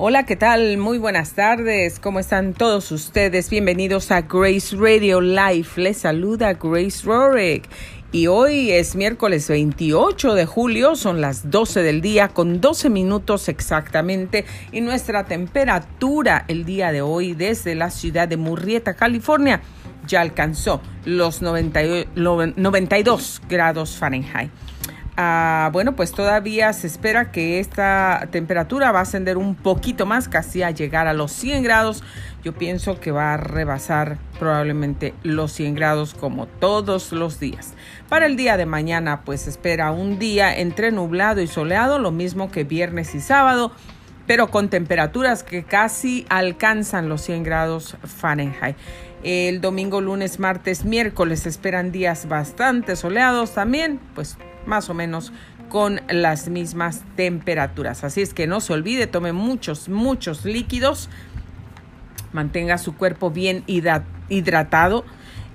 Hola, ¿qué tal? Muy buenas tardes. ¿Cómo están todos ustedes? Bienvenidos a Grace Radio Live. Les saluda Grace Rorick. Y hoy es miércoles 28 de julio, son las 12 del día con 12 minutos exactamente y nuestra temperatura el día de hoy desde la ciudad de Murrieta, California, ya alcanzó los 92 grados Fahrenheit. Ah, bueno, pues todavía se espera que esta temperatura va a ascender un poquito más, casi a llegar a los 100 grados. Yo pienso que va a rebasar probablemente los 100 grados como todos los días. Para el día de mañana, pues espera un día entre nublado y soleado, lo mismo que viernes y sábado, pero con temperaturas que casi alcanzan los 100 grados Fahrenheit. El domingo, lunes, martes, miércoles esperan días bastante soleados también, pues más o menos con las mismas temperaturas. Así es que no se olvide, tome muchos, muchos líquidos, mantenga su cuerpo bien hidratado.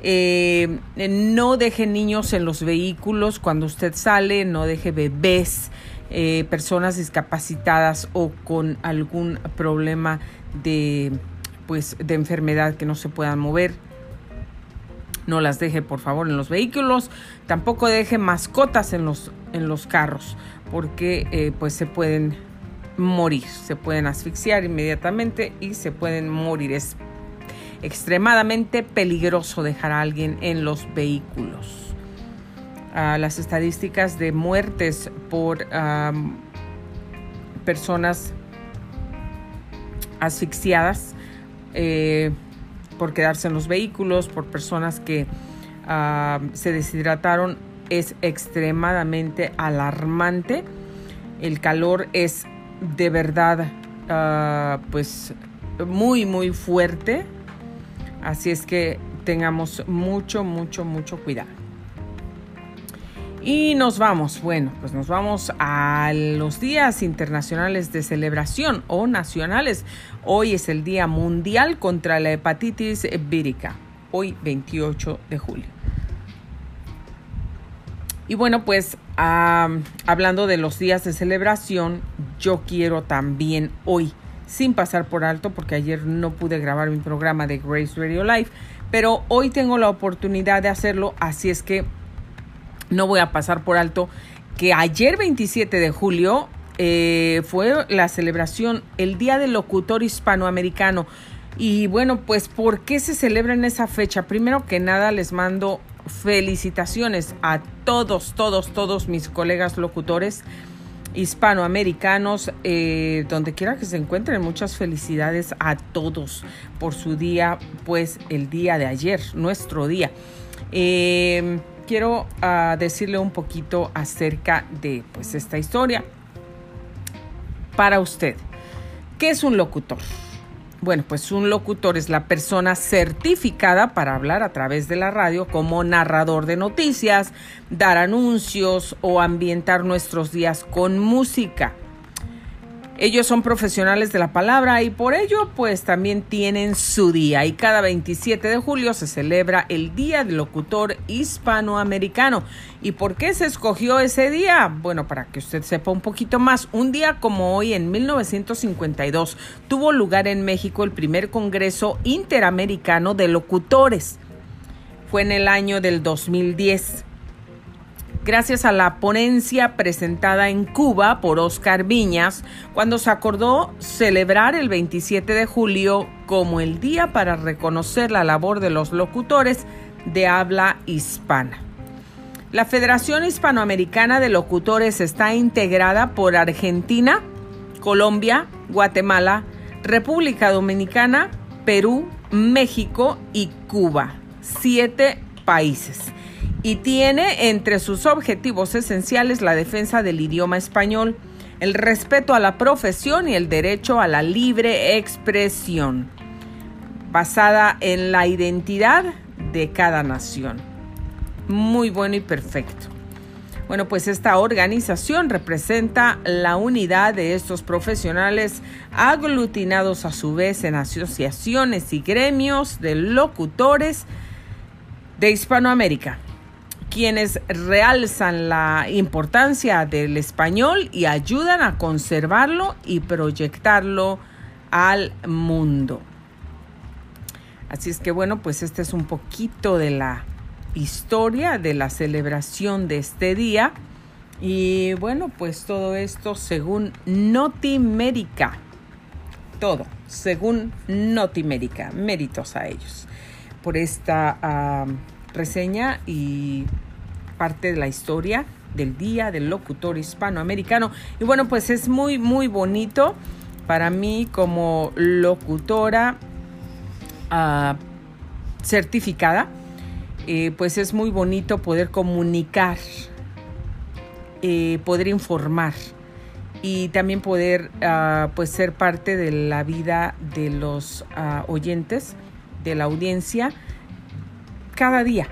Eh, no deje niños en los vehículos cuando usted sale, no deje bebés, eh, personas discapacitadas o con algún problema de, pues, de enfermedad que no se puedan mover no las deje por favor en los vehículos, tampoco deje mascotas en los, en los carros, porque eh, pues se pueden morir, se pueden asfixiar inmediatamente y se pueden morir. Es extremadamente peligroso dejar a alguien en los vehículos. Ah, las estadísticas de muertes por personas asfixiadas eh, por quedarse en los vehículos, por personas que ah, se deshidrataron, es extremadamente alarmante. El calor es de verdad, ah, pues, muy, muy fuerte. Así es que tengamos mucho, mucho, mucho cuidado. Y nos vamos, bueno, pues nos vamos a los días internacionales de celebración o nacionales. Hoy es el Día Mundial contra la Hepatitis Vírica, hoy 28 de julio. Y bueno, pues hablando de los días de celebración, yo quiero también hoy, sin pasar por alto, porque ayer no pude grabar mi programa de Grace Radio Live, pero hoy tengo la oportunidad de hacerlo, así es que no voy a pasar por alto que ayer 27 de julio eh, fue la celebración, el Día del Locutor Hispanoamericano. Y bueno, pues ¿por qué se celebra en esa fecha? Primero que nada les mando felicitaciones a todos, todos, todos mis colegas locutores hispanoamericanos, eh, donde quiera que se encuentren. Muchas felicidades a todos por su día, pues el día de ayer, nuestro día. Eh, quiero ah, decirle un poquito acerca de pues, esta historia para usted. ¿Qué es un locutor? Bueno, pues un locutor es la persona certificada para hablar a través de la radio como narrador de noticias, dar anuncios o ambientar nuestros días con música. Ellos son profesionales de la palabra y por ello pues también tienen su día y cada 27 de julio se celebra el Día del Locutor Hispanoamericano. ¿Y por qué se escogió ese día? Bueno, para que usted sepa un poquito más, un día como hoy en 1952 tuvo lugar en México el primer Congreso Interamericano de Locutores. Fue en el año del 2010 gracias a la ponencia presentada en Cuba por Oscar Viñas, cuando se acordó celebrar el 27 de julio como el día para reconocer la labor de los locutores de habla hispana. La Federación Hispanoamericana de Locutores está integrada por Argentina, Colombia, Guatemala, República Dominicana, Perú, México y Cuba. Siete países y tiene entre sus objetivos esenciales la defensa del idioma español, el respeto a la profesión y el derecho a la libre expresión, basada en la identidad de cada nación. Muy bueno y perfecto. Bueno, pues esta organización representa la unidad de estos profesionales aglutinados a su vez en asociaciones y gremios de locutores de Hispanoamérica quienes realzan la importancia del español y ayudan a conservarlo y proyectarlo al mundo. Así es que bueno, pues este es un poquito de la historia de la celebración de este día. Y bueno, pues todo esto según Notimérica. Todo, según Notimérica. Méritos a ellos por esta reseña y parte de la historia del Día del Locutor Hispanoamericano. Y bueno, pues es muy, muy bonito para mí como locutora ah, certificada. Eh, pues es muy bonito poder comunicar, eh, poder informar y también poder ah, pues ser parte de la vida de los ah, oyentes, de la audiencia, cada día.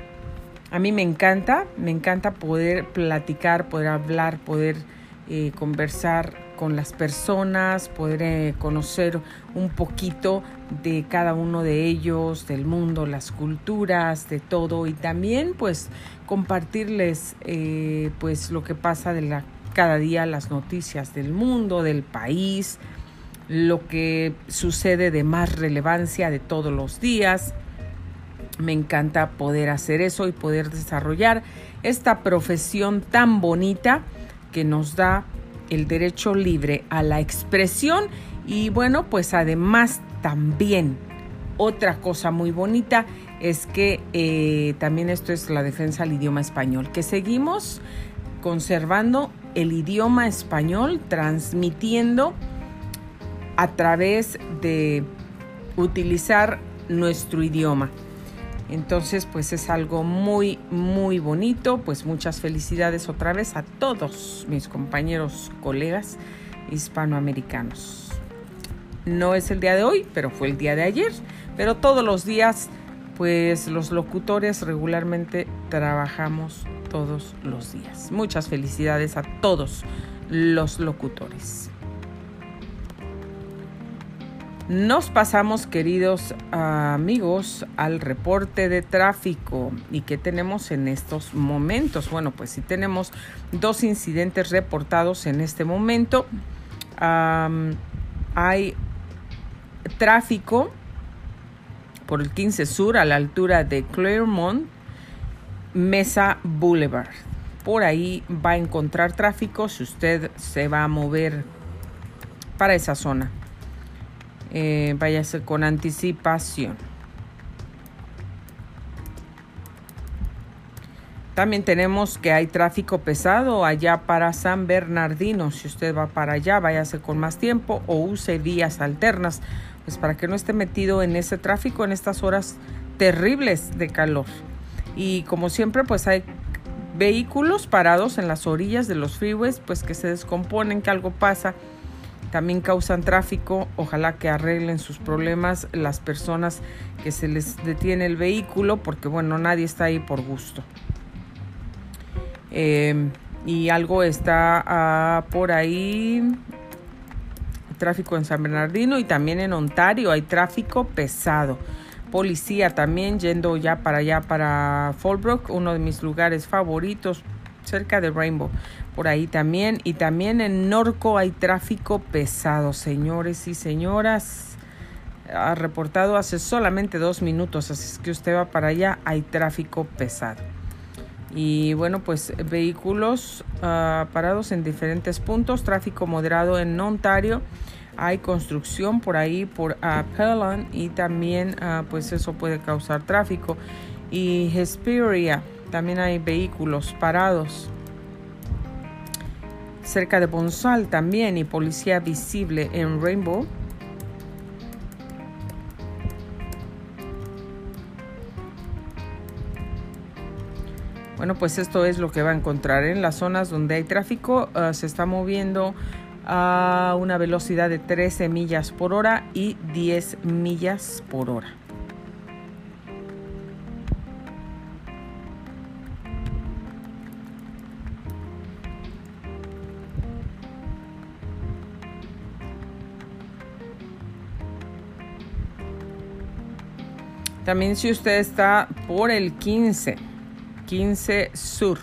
A mí me encanta, me encanta poder platicar, poder hablar, poder eh, conversar con las personas, poder eh, conocer un poquito de cada uno de ellos, del mundo, las culturas, de todo. Y también pues compartirles eh, pues lo que pasa de la cada día, las noticias del mundo, del país, lo que sucede de más relevancia de todos los días me encanta poder hacer eso y poder desarrollar esta profesión tan bonita que nos da el derecho libre a la expresión y bueno, pues además también otra cosa muy bonita es que eh, también esto es la defensa del idioma español, que seguimos conservando el idioma español, transmitiendo a través de utilizar nuestro idioma. Entonces, pues es algo muy, muy bonito. Pues muchas felicidades otra vez a todos mis compañeros, colegas hispanoamericanos. No es el día de hoy, pero fue el día de ayer. Pero todos los días, pues los locutores regularmente trabajamos todos los días. Muchas felicidades a todos los locutores. Nos pasamos, queridos amigos, al reporte de tráfico. ¿Y qué tenemos en estos momentos? Bueno, pues sí tenemos dos incidentes reportados en este momento. hay tráfico por el 15 Sur a la altura de Claremont, Mesa Boulevard. Por ahí va a encontrar tráfico si usted se va a mover para esa zona eh, váyase con anticipación. También tenemos que hay tráfico pesado allá para San Bernardino. Si usted va para allá, váyase con más tiempo o use vías alternas, pues para que no esté metido en ese tráfico en estas horas terribles de calor. Y como siempre, pues hay vehículos parados en las orillas de los freeways, pues que se descomponen, que algo pasa también causan tráfico. Ojalá que arreglen sus problemas las personas que se les detiene el vehículo, porque bueno, nadie está ahí por gusto. Em, y algo está ah, por ahí. Tráfico en San Bernardino y también en Ontario hay tráfico pesado. Policía también yendo ya para allá, para Fallbrook, uno de mis lugares favoritos, cerca de Rainbow por ahí también. Y también en Norco hay tráfico pesado, señores y señoras. Ha reportado hace solamente dos minutos, así es que usted va para allá, hay tráfico pesado. Y bueno, pues vehículos ah, parados en diferentes puntos, tráfico moderado en Ontario. Hay construcción por ahí por Appellant y también ah, pues eso puede causar tráfico. Y Hesperia, también hay vehículos parados cerca de Bonsal también y policía visible en Rainbow. Bueno, pues esto es lo que va a encontrar en las zonas donde hay tráfico. Ah, se está moviendo a una velocidad de 13 millas por hora y 10 millas por hora. También si usted está por el 15, 15 Sur,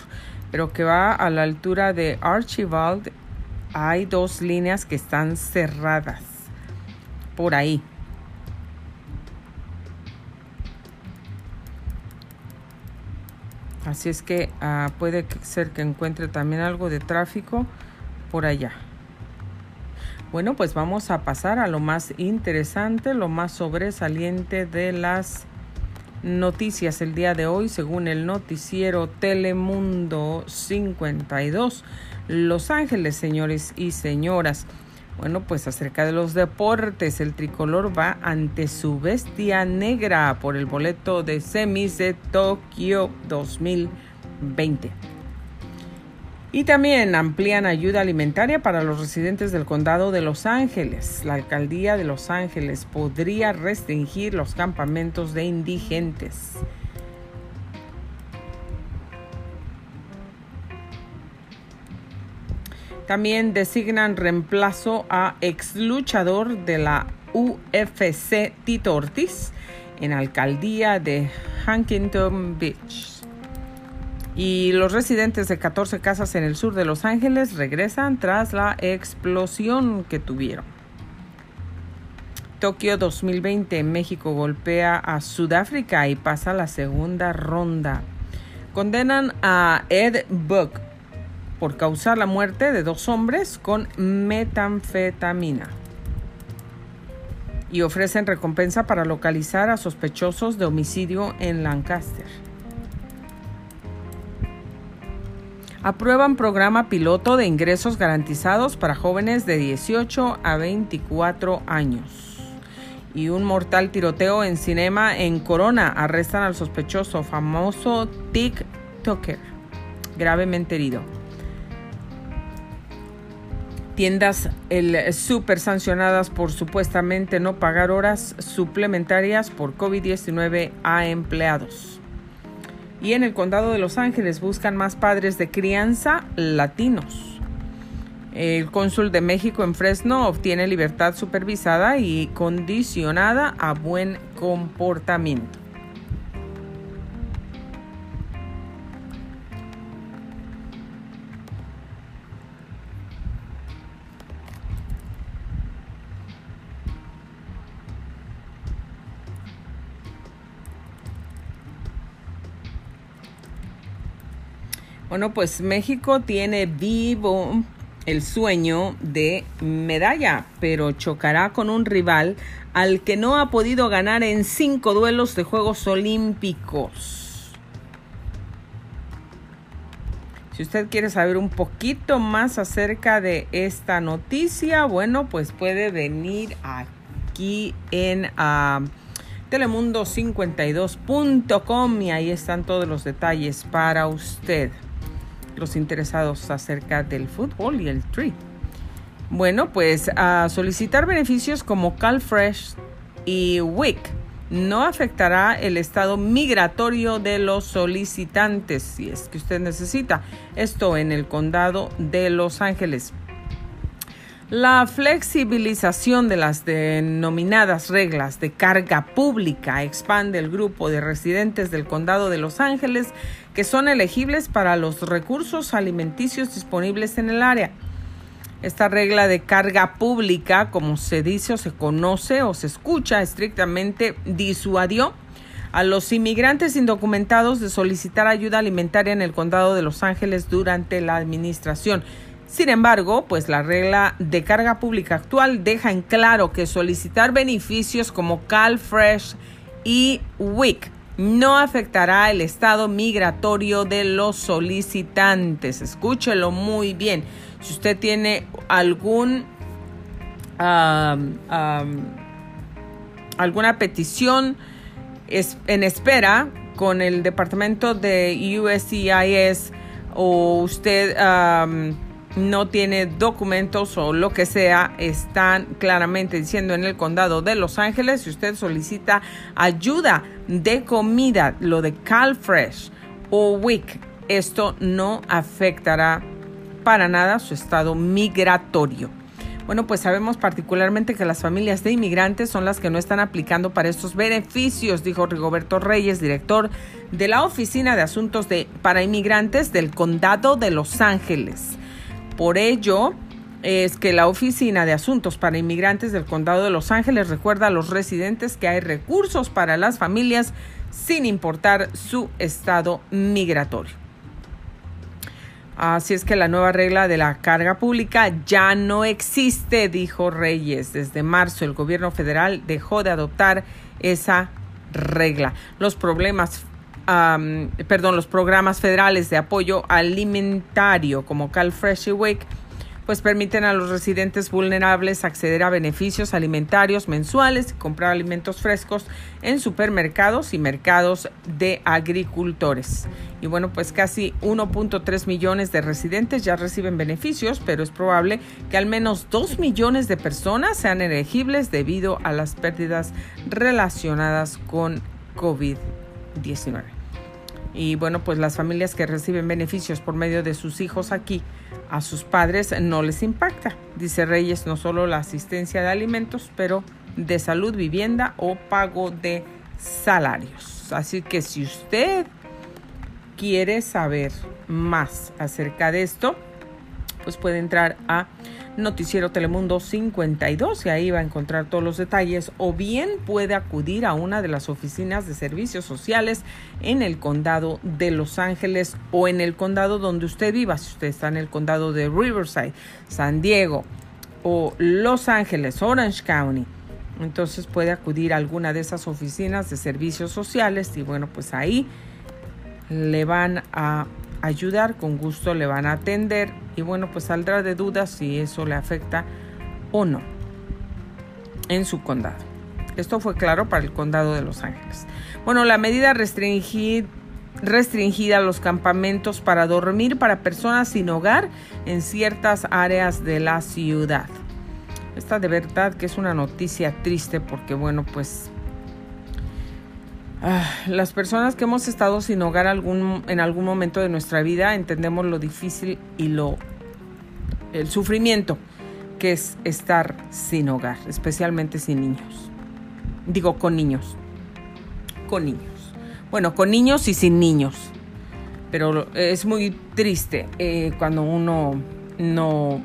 pero que va a la altura de Archibald, hay dos líneas que están cerradas por ahí. Así es que uh, puede ser que encuentre también algo de tráfico por allá. Bueno, pues vamos a pasar a lo más interesante, lo más sobresaliente de las noticias el día de hoy, según el noticiero Telemundo 52. Los Ángeles, señores y señoras. Bueno, pues acerca de los deportes, el tricolor va ante su bestia negra por el boleto de semis de Tokio 2020. Y también amplían ayuda alimentaria para los residentes del condado de Los Ángeles. La alcaldía de Los Ángeles podría restringir los campamentos de indigentes. También designan reemplazo a ex luchador de la UFC Tito Ortiz en alcaldía de Huntington Beach. Y los residentes de 14 casas en el sur de Los Ángeles regresan tras la explosión que tuvieron. Tokio 2020, México golpea a Sudáfrica y pasa la segunda ronda. Condenan a Ed Buck por causar la muerte de dos hombres con metanfetamina. Y ofrecen recompensa para localizar a sospechosos de homicidio en Lancaster. Aprueban programa piloto de ingresos garantizados para jóvenes de 18 a 24 años. Y un mortal tiroteo en cinema en Corona. Arrestan al sospechoso famoso TikToker, gravemente herido tiendas el super sancionadas por supuestamente no pagar horas suplementarias por COVID-19 a empleados. Y en el condado de Los Ángeles buscan más padres de crianza latinos. El cónsul de México en Fresno obtiene libertad supervisada y condicionada a buen comportamiento. Bueno, pues México tiene vivo el sueño de medalla, pero chocará con un rival al que no ha podido ganar en cinco duelos de Juegos Olímpicos. Si usted quiere saber un poquito más acerca de esta noticia, bueno, pues puede venir aquí en uh, telemundo52.com y ahí están todos los detalles para usted los interesados acerca del fútbol y el tree. Bueno, pues a solicitar beneficios como CalFresh y WIC no afectará el estado migratorio de los solicitantes, si es que usted necesita. Esto en el condado de Los Ángeles. La flexibilización de las denominadas reglas de carga pública expande el grupo de residentes del condado de Los Ángeles que son elegibles para los recursos alimenticios disponibles en el área. Esta regla de carga pública, como se dice o se conoce o se escucha estrictamente, disuadió a los inmigrantes indocumentados de solicitar ayuda alimentaria en el condado de Los Ángeles durante la administración. Sin embargo, pues la regla de carga pública actual deja en claro que solicitar beneficios como CalFresh y WIC no afectará el estado migratorio de los solicitantes. Escúchelo muy bien. Si usted tiene algún alguna petición en espera con el departamento de USCIS o usted no tiene documentos o lo que sea, están claramente diciendo en el condado de Los Ángeles, si usted solicita ayuda de comida, lo de CalFresh o WIC, esto no afectará para nada su estado migratorio. Bueno, pues sabemos particularmente que las familias de inmigrantes son las que no están aplicando para estos beneficios, dijo Rigoberto Reyes, director de la Oficina de Asuntos de, para Inmigrantes del Condado de Los Ángeles. Por ello, es que la Oficina de Asuntos para Inmigrantes del Condado de Los Ángeles recuerda a los residentes que hay recursos para las familias sin importar su estado migratorio. Así es que la nueva regla de la carga pública ya no existe, dijo Reyes. Desde marzo el gobierno federal dejó de adoptar esa regla. Los problemas perdón, los programas federales de apoyo alimentario como CalFresh y WIC pues permiten a los residentes vulnerables acceder a beneficios alimentarios mensuales y comprar alimentos frescos en supermercados y mercados de agricultores. Y bueno, pues casi 1.3 millones de residentes ya reciben beneficios, pero es probable que al menos 2 millones de personas sean elegibles debido a las pérdidas relacionadas con COVID-19. Y bueno, pues las familias que reciben beneficios por medio de sus hijos aquí a sus padres no les impacta. Dice Reyes, no solo la asistencia de alimentos, pero de salud, vivienda o pago de salarios. Así que si usted quiere saber más acerca de esto, pues puede entrar a Noticiero Telemundo 52 y ahí va a encontrar todos los detalles o bien puede acudir a una de las oficinas de servicios sociales en el condado de Los Ángeles o en el condado donde usted viva, si usted está en el condado de Riverside, San Diego o Los Ángeles, Orange County. Entonces puede acudir a alguna de esas oficinas de servicios sociales y bueno, pues ahí le van a ayudar, con gusto le van a atender y bueno, pues saldrá de dudas si eso le afecta o no en su condado. Esto fue claro para el condado de Los Ángeles. Bueno, la medida restringida restringida a los campamentos para dormir para personas sin hogar en ciertas áreas de la ciudad. Esta de verdad que es una noticia triste porque bueno, pues las personas que hemos estado sin hogar algún, en algún momento de nuestra vida entendemos lo difícil y lo el sufrimiento que es estar sin hogar, especialmente sin niños. Digo con niños. Con niños. Bueno, con niños y sin niños. Pero es muy triste eh, cuando uno no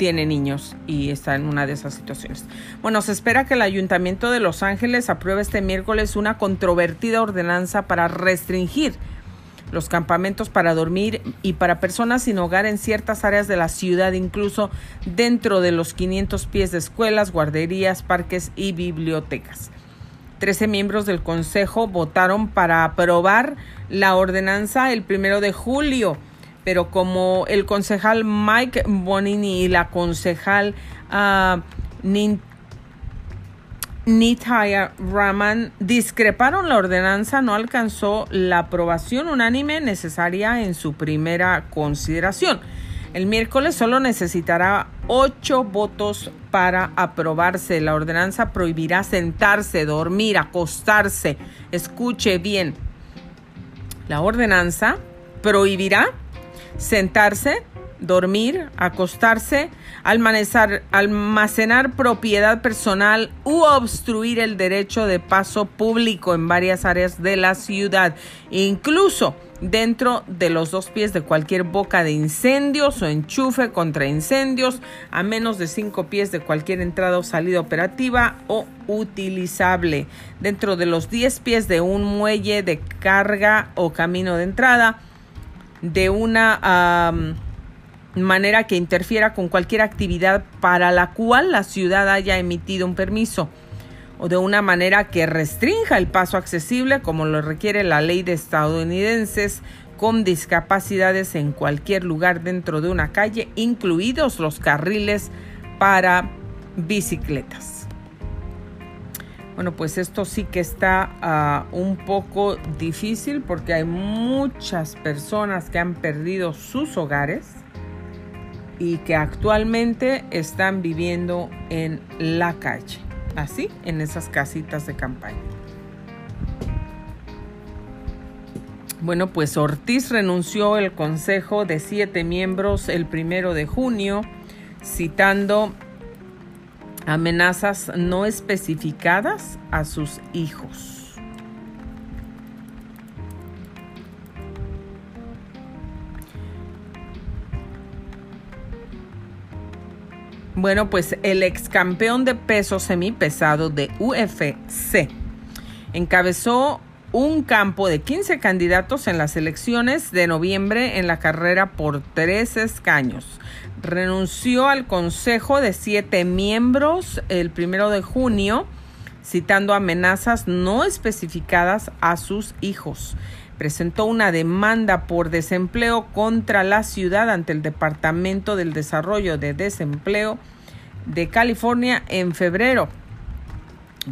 tiene niños y está en una de esas situaciones. Bueno, se espera que el Ayuntamiento de Los Ángeles apruebe este miércoles una controvertida ordenanza para restringir los campamentos para dormir y para personas sin hogar en ciertas áreas de la ciudad, incluso dentro de los 500 pies de escuelas, guarderías, parques y bibliotecas. Trece miembros del Consejo votaron para aprobar la ordenanza el primero de julio pero como el concejal Mike Bonini y la concejal uh, Raman discreparon la ordenanza, no alcanzó la aprobación unánime necesaria en su primera consideración. El miércoles solo necesitará ocho votos para aprobarse. La ordenanza prohibirá sentarse, dormir, acostarse. Escuche bien. La ordenanza prohibirá sentarse, dormir, acostarse, almacenar, propiedad personal u obstruir el derecho de paso público en varias áreas de la ciudad, incluso dentro de los dos pies de cualquier boca de incendios o enchufe contra incendios, a menos de cinco pies de cualquier entrada o salida operativa o utilizable, dentro de los diez pies de un muelle de carga o camino de entrada, de una manera que interfiera con cualquier actividad para la cual la ciudad haya emitido un permiso o de una manera que restrinja el paso accesible como lo requiere la ley de estadounidenses con discapacidades en cualquier lugar dentro de una calle, incluidos los carriles para bicicletas. Bueno, pues esto sí que está ah, un poco difícil porque hay muchas personas que han perdido sus hogares y que actualmente están viviendo en la calle, así, en esas casitas de campaña. Bueno, pues Ortiz renunció el consejo de siete miembros el primero de junio, citando amenazas no especificadas a sus hijos. Bueno, pues el ex campeón de peso semipesado de UFC encabezó un campo de 15 candidatos en las elecciones de noviembre en la carrera por tres escaños. Renunció al consejo de siete miembros el primero de junio, citando amenazas no especificadas a sus hijos. Presentó una demanda por desempleo contra la ciudad ante el Departamento del Desarrollo de Desempleo de California en febrero.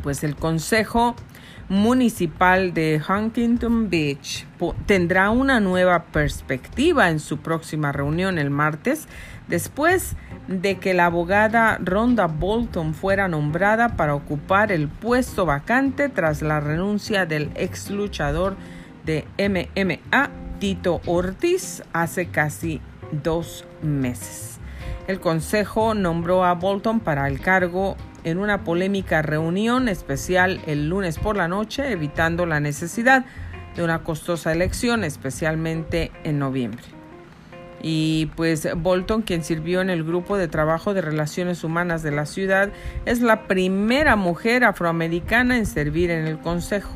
Pues el Consejo municipal de Huntington Beach tendrá una nueva perspectiva en su próxima reunión el martes, después de que la abogada Rhonda Bolton fuera nombrada para ocupar el puesto vacante tras la renuncia del ex luchador de MMA, Tito Ortiz, hace casi dos meses. El Consejo nombró a Bolton para el cargo en una polémica reunión especial el lunes por la noche, evitando la necesidad de una costosa elección, especialmente en noviembre. Y pues Bolton, quien sirvió en el grupo de trabajo de relaciones humanas de la ciudad, es la primera mujer afroamericana en servir en el Consejo.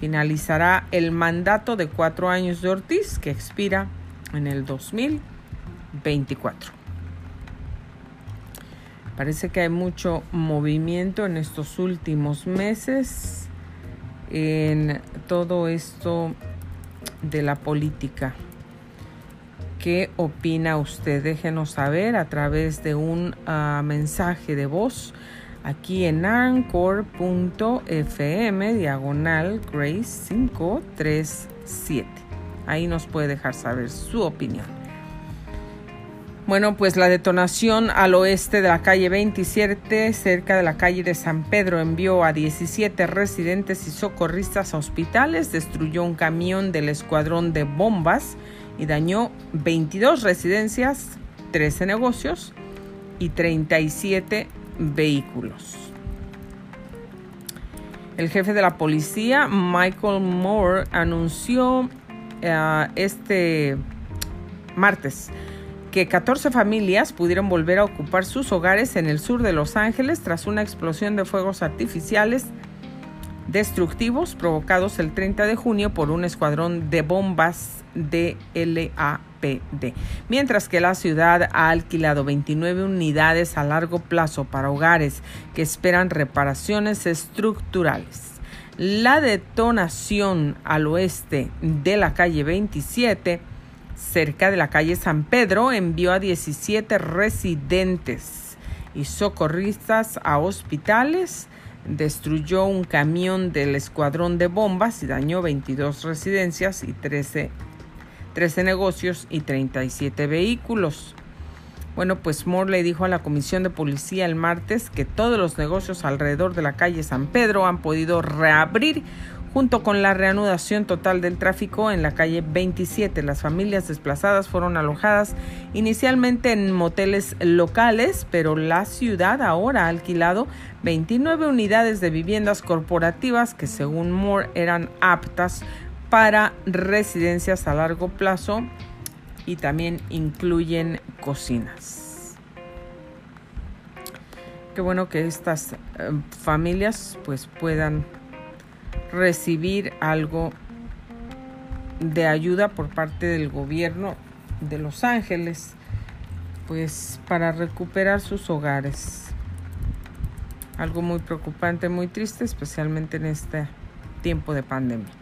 Finalizará el mandato de cuatro años de Ortiz, que expira en el 2024. Parece que hay mucho movimiento en estos últimos meses en todo esto de la política. ¿Qué opina usted? Déjenos saber a través de un ah, mensaje de voz aquí en anchor.fm diagonal grace 537. Ahí nos puede dejar saber su opinión. Bueno, pues la detonación al oeste de la calle 27, cerca de la calle de San Pedro, envió a 17 residentes y socorristas a hospitales, destruyó un camión del escuadrón de bombas y dañó 22 residencias, 13 negocios y 37 vehículos. El jefe de la policía, Michael Moore, anunció uh, este martes que 14 familias pudieron volver a ocupar sus hogares en el sur de Los Ángeles tras una explosión de fuegos artificiales destructivos provocados el 30 de junio por un escuadrón de bombas de LAPD, mientras que la ciudad ha alquilado 29 unidades a largo plazo para hogares que esperan reparaciones estructurales. La detonación al oeste de la calle 27 cerca de la calle San Pedro, envió a 17 residentes y socorristas a hospitales, destruyó un camión del escuadrón de bombas y dañó 22 residencias y 13, 13 negocios y 37 vehículos. Bueno, pues Moore le dijo a la comisión de policía el martes que todos los negocios alrededor de la calle San Pedro han podido reabrir Junto con la reanudación total del tráfico en la calle 27, las familias desplazadas fueron alojadas inicialmente en moteles locales, pero la ciudad ahora ha alquilado 29 unidades de viviendas corporativas que según Moore eran aptas para residencias a largo plazo y también incluyen cocinas. Qué bueno que estas eh, familias pues puedan recibir algo de ayuda por parte del gobierno de Los Ángeles, pues para recuperar sus hogares. Algo muy preocupante, muy triste, especialmente en este tiempo de pandemia.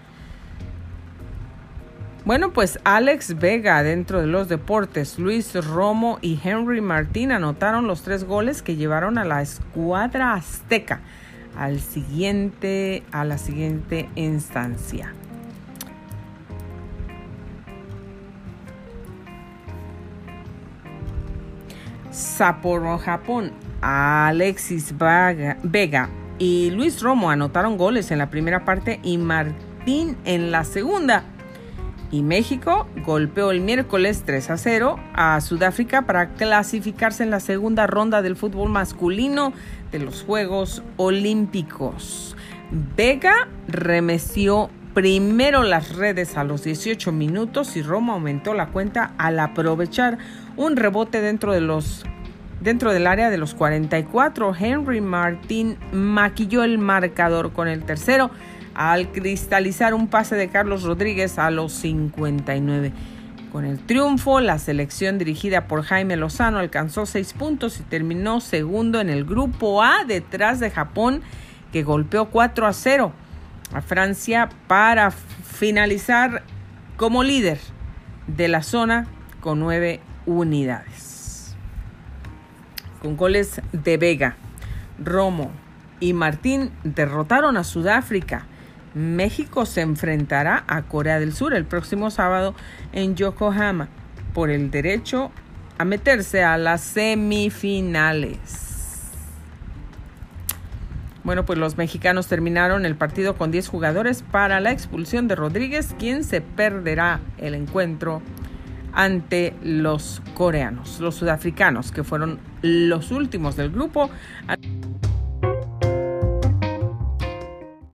Bueno, pues Alex Vega dentro de los deportes, Luis Romo y Henry Martín anotaron los tres goles que llevaron a la escuadra azteca al siguiente, a la siguiente instancia. Sapporo, Japón. Alexis Vega y Luis Romo anotaron goles en la primera parte y Martín en la segunda. Y México golpeó el miércoles 3 a 0 a Sudáfrica para clasificarse en la segunda ronda del fútbol masculino de los Juegos Olímpicos. Vega remeció primero las redes a los 18 minutos y Roma aumentó la cuenta al aprovechar un rebote dentro de los Dentro del área de los 44, Henry Martín maquilló el marcador con el tercero al cristalizar un pase de Carlos Rodríguez a los 59. Con el triunfo, la selección dirigida por Jaime Lozano alcanzó seis puntos y terminó segundo en el grupo A detrás de Japón, que golpeó 4 a 0 a Francia para finalizar como líder de la zona con nueve unidades. Con goles de Vega, Romo y Martín derrotaron a Sudáfrica México se enfrentará a Corea del Sur el próximo sábado en Yokohama por el derecho a meterse a las semifinales. Bueno, pues los mexicanos terminaron el partido con 10 jugadores para la expulsión de Rodríguez, quien se perderá el encuentro ante los coreanos, los sudafricanos, que fueron los últimos del grupo.